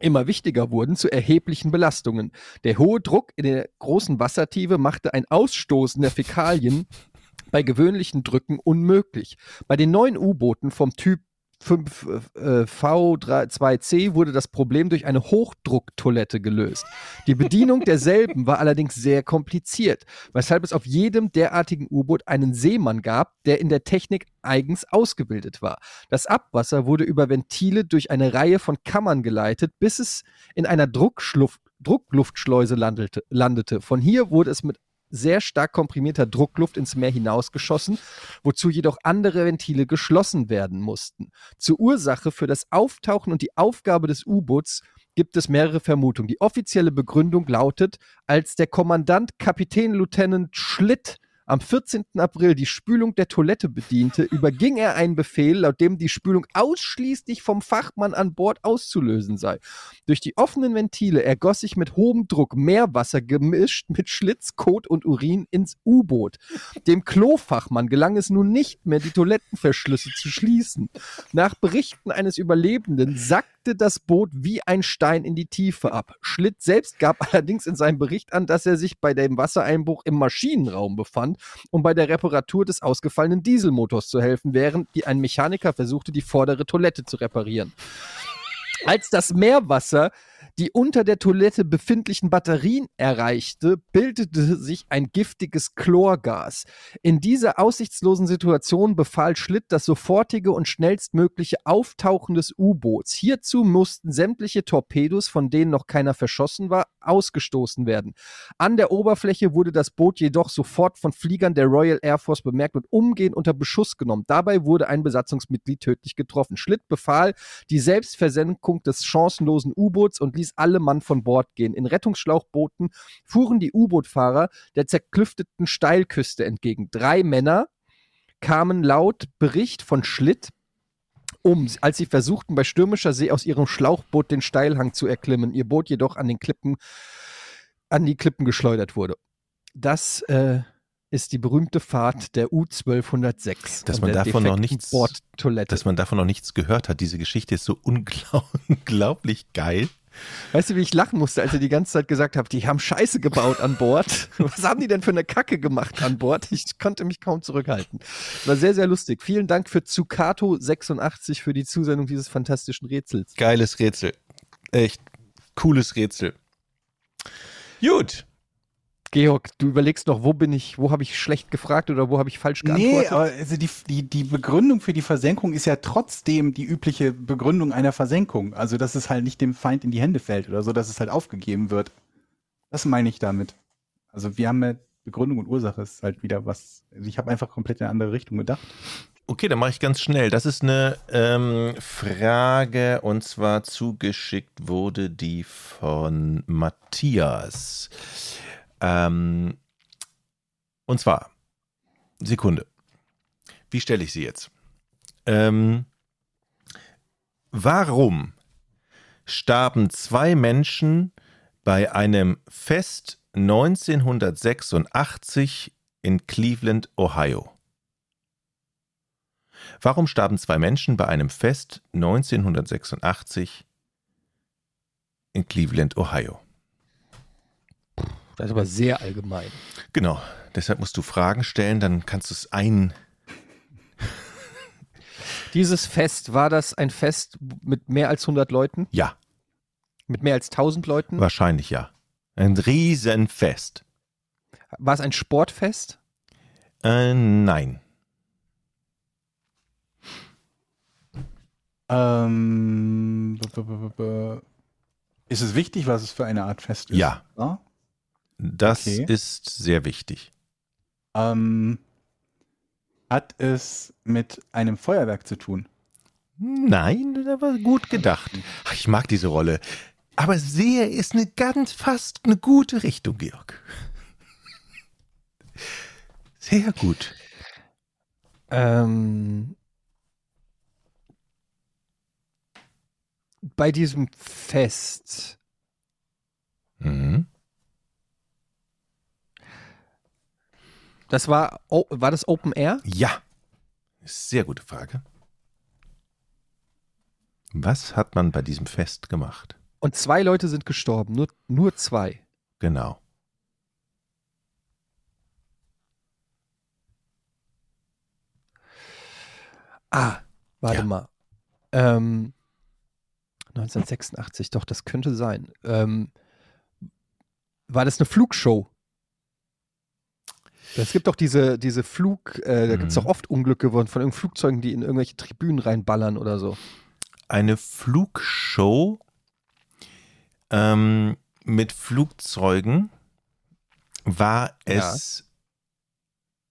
immer wichtiger wurden, zu erheblichen Belastungen. Der hohe Druck in der großen Wassertiefe machte ein Ausstoßen der Fäkalien bei gewöhnlichen Drücken unmöglich. Bei den neuen U-Booten vom Typ 5 äh, V2C wurde das Problem durch eine Hochdrucktoilette gelöst. Die Bedienung derselben war allerdings sehr kompliziert, weshalb es auf jedem derartigen U-Boot einen Seemann gab, der in der Technik eigens ausgebildet war. Das Abwasser wurde über Ventile durch eine Reihe von Kammern geleitet, bis es in einer Druckschluft, Druckluftschleuse landete. Von hier wurde es mit sehr stark komprimierter Druckluft ins Meer hinausgeschossen, wozu jedoch andere Ventile geschlossen werden mussten. Zur Ursache für das Auftauchen und die Aufgabe des U-Boots gibt es mehrere Vermutungen. Die offizielle Begründung lautet, als der Kommandant Kapitän Lieutenant Schlitt am 14. April die Spülung der Toilette bediente, überging er einen Befehl, laut dem die Spülung ausschließlich vom Fachmann an Bord auszulösen sei. Durch die offenen Ventile ergoss sich mit hohem Druck Meerwasser gemischt mit Schlitz, Kot und Urin ins U-Boot. Dem Klofachmann gelang es nun nicht mehr, die Toilettenverschlüsse zu schließen. Nach Berichten eines Überlebenden sackte das Boot wie ein Stein in die Tiefe ab. Schlitt selbst gab allerdings in seinem Bericht an, dass er sich bei dem Wassereinbruch im Maschinenraum befand, um bei der Reparatur des ausgefallenen Dieselmotors zu helfen, während die ein Mechaniker versuchte, die vordere Toilette zu reparieren. Als das Meerwasser die unter der Toilette befindlichen Batterien erreichte, bildete sich ein giftiges Chlorgas. In dieser aussichtslosen Situation befahl Schlitt das sofortige und schnellstmögliche Auftauchen des U-Boots. Hierzu mussten sämtliche Torpedos, von denen noch keiner verschossen war, ausgestoßen werden. An der Oberfläche wurde das Boot jedoch sofort von Fliegern der Royal Air Force bemerkt und umgehend unter Beschuss genommen. Dabei wurde ein Besatzungsmitglied tödlich getroffen. Schlitt befahl die Selbstversenkung des chancenlosen U-Boots und ließ alle Mann von Bord gehen. In Rettungsschlauchbooten fuhren die U-Boot-Fahrer der zerklüfteten Steilküste entgegen. Drei Männer kamen laut Bericht von Schlitt um, als sie versuchten, bei stürmischer See aus ihrem Schlauchboot den Steilhang zu erklimmen, ihr Boot jedoch an den Klippen, an die Klippen geschleudert wurde. Das äh, ist die berühmte Fahrt der U-1206. Dass man davon noch nichts- Bordtoilette. Dass man davon noch nichts gehört hat. Diese Geschichte ist so unglaub unglaublich geil. Weißt du, wie ich lachen musste, als ihr die ganze Zeit gesagt habt, die haben Scheiße gebaut an Bord. Was haben die denn für eine Kacke gemacht an Bord? Ich konnte mich kaum zurückhalten. War sehr, sehr lustig. Vielen Dank für Zucato86 für die Zusendung dieses fantastischen Rätsels. Geiles Rätsel. Echt cooles Rätsel. Gut. Georg, du überlegst noch, wo bin ich, wo habe ich schlecht gefragt oder wo habe ich falsch Nee, geantwortet? aber also die, die, die Begründung für die Versenkung ist ja trotzdem die übliche Begründung einer Versenkung. Also, dass es halt nicht dem Feind in die Hände fällt oder so, dass es halt aufgegeben wird. Das meine ich damit. Also, wir haben ja Begründung und Ursache ist halt wieder was. Also, ich habe einfach komplett in eine andere Richtung gedacht. Okay, dann mache ich ganz schnell. Das ist eine ähm, Frage und zwar zugeschickt wurde die von Matthias. Ähm, und zwar, Sekunde. Wie stelle ich sie jetzt? Ähm, warum starben zwei Menschen bei einem Fest 1986 in Cleveland, Ohio? Warum starben zwei Menschen bei einem Fest 1986 in Cleveland, Ohio? Das ist aber sehr allgemein. Genau, deshalb musst du Fragen stellen, dann kannst du es ein. Dieses Fest, war das ein Fest mit mehr als 100 Leuten? Ja, Mit mehr als 1000 Leuten? wahrscheinlich ja. Ein Riesenfest. War es ein Sportfest? Äh, nein. Ähm, ist es wichtig, was es für eine Art Fest ist? Ja. Ja? Das Okay. ist sehr wichtig. Ähm, hat es mit einem Feuerwerk zu tun? Nein, das war gut gedacht. Ach, ich mag diese Rolle. Aber sehr ist eine ganz fast eine gute Richtung, Georg. Sehr gut. Ähm, bei diesem Fest, Mhm. Das war, oh, war das Open Air? Ja. Sehr gute Frage. Was hat man bei diesem Fest gemacht? Und zwei Leute sind gestorben, nur, nur zwei. Genau. Ah, warte Ja. mal. Ähm, 1986, doch, das könnte sein. Ähm, war das eine Flugshow? Es gibt doch diese, diese Flug, äh, da gibt es Mhm. doch oft Unglücke von, von irgendwelchen Flugzeugen, die in irgendwelche Tribünen reinballern oder so. Eine Flugshow ähm, mit Flugzeugen war Ja. es.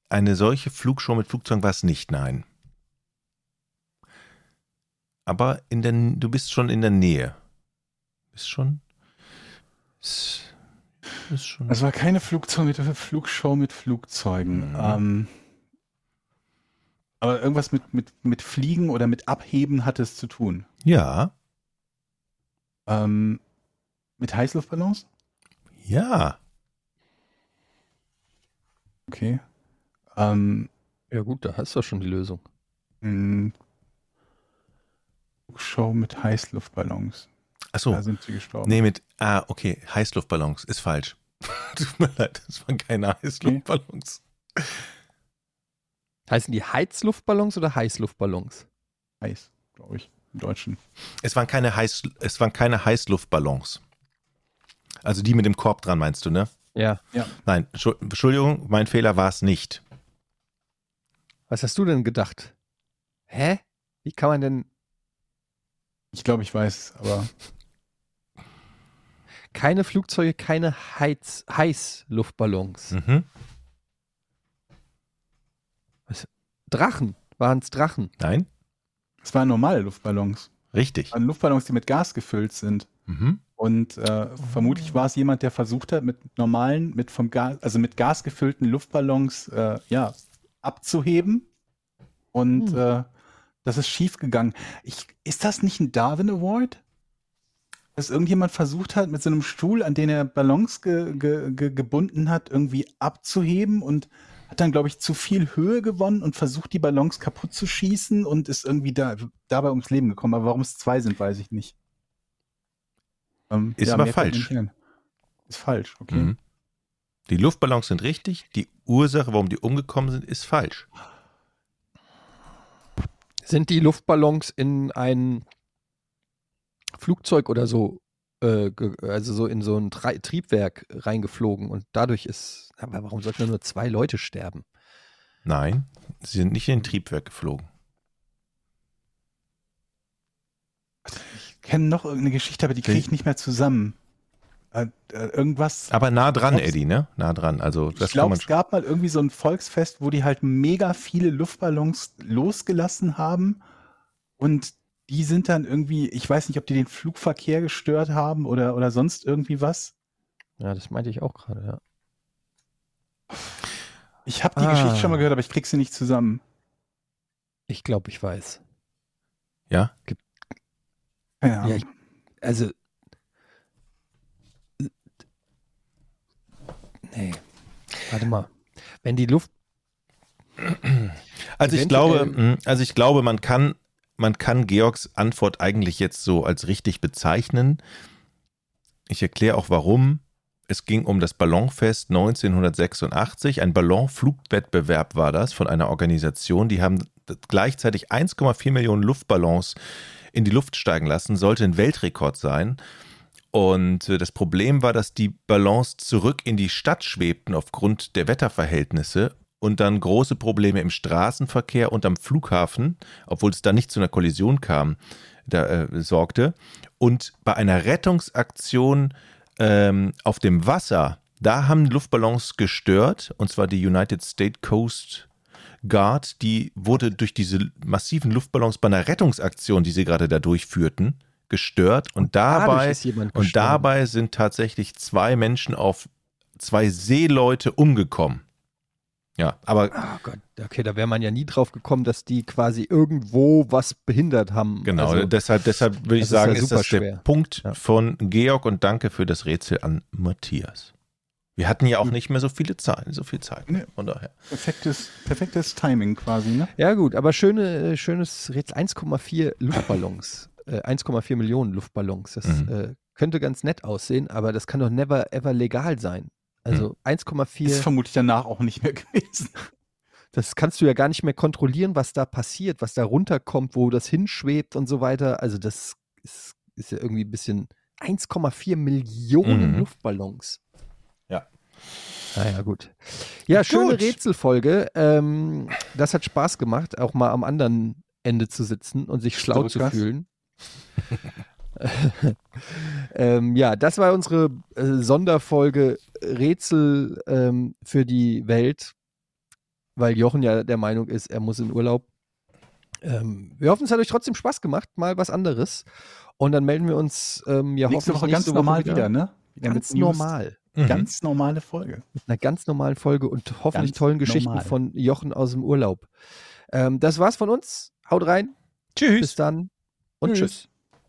Eine solche Flugshow mit Flugzeugen war es nicht, nein. Aber in der, du bist schon in der Nähe. Bist schon. Ist, ist schon. Es war keine Flugzeug mit Flugshow mit Flugzeugen. Mhm. Ähm, aber irgendwas mit, mit, mit Fliegen oder mit Abheben hat es zu tun. ja, Ähm, mit Heißluftballons? ja. Okay. Ähm, Ja, gut, da hast du schon die Lösung. mh, Flugshow mit Heißluftballons. Achso. Da sind sie gestorben. Nee, mit. Ah, okay. Heißluftballons. Ist falsch. Tut mir leid, das waren keine Heißluftballons. Heißen die Heizluftballons oder Heißluftballons? Heiß, glaube ich, im Deutschen. Es waren keine, Heiß, es waren keine Heißluftballons. Also die mit dem Korb dran, meinst du, ne? Ja. Nein, Entschu- Entschuldigung, mein Fehler war es nicht. Was hast du denn gedacht? Hä? Wie kann man denn Ich glaube, ich weiß, aber keine Flugzeuge, keine Heiz Heißluftballons? Mhm. Drachen. Waren es Drachen? Nein, es waren normale Luftballons. richtig. Es waren Luftballons, die mit Gas gefüllt sind. Mhm. Und äh, vermutlich war es jemand, der versucht hat, mit normalen, mit vom Gas, also mit Gas gefüllten Luftballons äh, ja, abzuheben. Und Hm. äh, das ist schief gegangen. Ich, ist das nicht ein Darwin Award? Dass irgendjemand versucht hat, mit so einem Stuhl, an den er Ballons ge, ge, ge, gebunden hat, irgendwie abzuheben und hat dann, glaube ich, zu viel Höhe gewonnen und versucht, die Ballons kaputt zu schießen und ist irgendwie da, dabei ums Leben gekommen. Aber warum es zwei sind, weiß ich nicht. Ähm, Ist aber fällt mir falsch. Ist falsch, okay. Mhm. Die Luftballons sind richtig. Die Ursache, warum die umgekommen sind, ist falsch. Sind die Luftballons in ein Flugzeug oder so, äh, ge- also so in so ein Tri Triebwerk reingeflogen und dadurch ist, aber warum sollten nur zwei Leute sterben? Nein, sie sind nicht in den Triebwerk geflogen. Ich kenne noch irgendeine Geschichte, aber die kriege ich nicht mehr zusammen. Äh, äh, irgendwas. Aber nah dran, glaub's- Eddie, ne? Nah dran. Also das ich glaube, es gab mal irgendwie so ein Volksfest, wo die halt mega viele Luftballons losgelassen haben und die sind dann irgendwie, ich weiß nicht, ob die den Flugverkehr gestört haben oder, oder sonst irgendwie was. Ja, das meinte ich auch gerade, ja. Ich habe die Ah. Geschichte schon mal gehört, aber ich krieg sie nicht zusammen. Ich glaube, ich weiß. Ja? Keine Ja, Ahnung. ich, also. Nee. Warte mal. Wenn die Luft. Also ich glaube, mh, also ich glaube, man kann, man kann Georgs Antwort eigentlich jetzt so als richtig bezeichnen. Ich erkläre auch warum. Es ging um das Ballonfest 1986. Ein Ballonflugwettbewerb war das von einer Organisation. Die haben gleichzeitig 1,4 Millionen Luftballons in die Luft steigen lassen. Sollte ein Weltrekord sein. Und äh, das Problem war, dass die Ballons zurück in die Stadt schwebten aufgrund der Wetterverhältnisse und dann große Probleme im Straßenverkehr und am Flughafen, obwohl es da nicht zu einer Kollision kam, da, äh, sorgte. Und bei einer Rettungsaktion ähm, auf dem Wasser, da haben Luftballons gestört, und zwar die United States Coast Guard, die wurde durch diese massiven Luftballons bei einer Rettungsaktion, die sie gerade da durchführten, gestört. Und, dadurch dabei und dabei sind tatsächlich zwei Menschen auf zwei Seeleute umgekommen. Ja, aber Oh Gott, okay, da wäre man ja nie drauf gekommen, dass die quasi irgendwo was behindert haben. genau, Also, deshalb, deshalb würde ich das ist ja sagen, ist, super das der schwer. Punkt Ja. von Georg und danke für das Rätsel an Matthias. Wir hatten ja auch Hm. nicht mehr so viele Zahlen, so viel Zeit. Nee. Von daher. Perfektes, perfektes Timing quasi, ne? ja gut, aber schöne, äh, schönes Rätsel. 1,4 Luftballons. äh, 1,4 Millionen Luftballons. Das Mhm. äh, könnte ganz nett aussehen, aber das kann doch never ever legal sein. Also Mhm. 1,4, Ist vermutlich danach auch nicht mehr gewesen. das kannst du ja gar nicht mehr kontrollieren, was da passiert, was da runterkommt, wo das hinschwebt und so weiter. Also das ist, ist ja irgendwie ein bisschen 1,4 Millionen Mhm. Luftballons. Ja. Naja, gut. Ja, schöne Gut. Rätselfolge. Ähm, das hat Spaß gemacht, auch mal am anderen Ende zu sitzen und sich schlau zu fühlen. ähm, ja, das war unsere äh, Sonderfolge Rätsel ähm, für die Welt, weil Jochen ja der Meinung ist, er muss in Urlaub. Ähm, wir hoffen, es hat euch trotzdem Spaß gemacht, mal was anderes. Und dann melden wir uns ähm, ja Nächste hoffentlich Woche ganz nächste normal wieder, ne? Wieder Ganz normal. Mhm. Ganz normale Folge. Mit einer ganz normalen Folge und hoffentlich Ganz tollen Geschichten normal. von Jochen aus dem Urlaub. Ähm, das war's von uns. Haut rein. Tschüss. Bis dann und Tschüss. tschüss.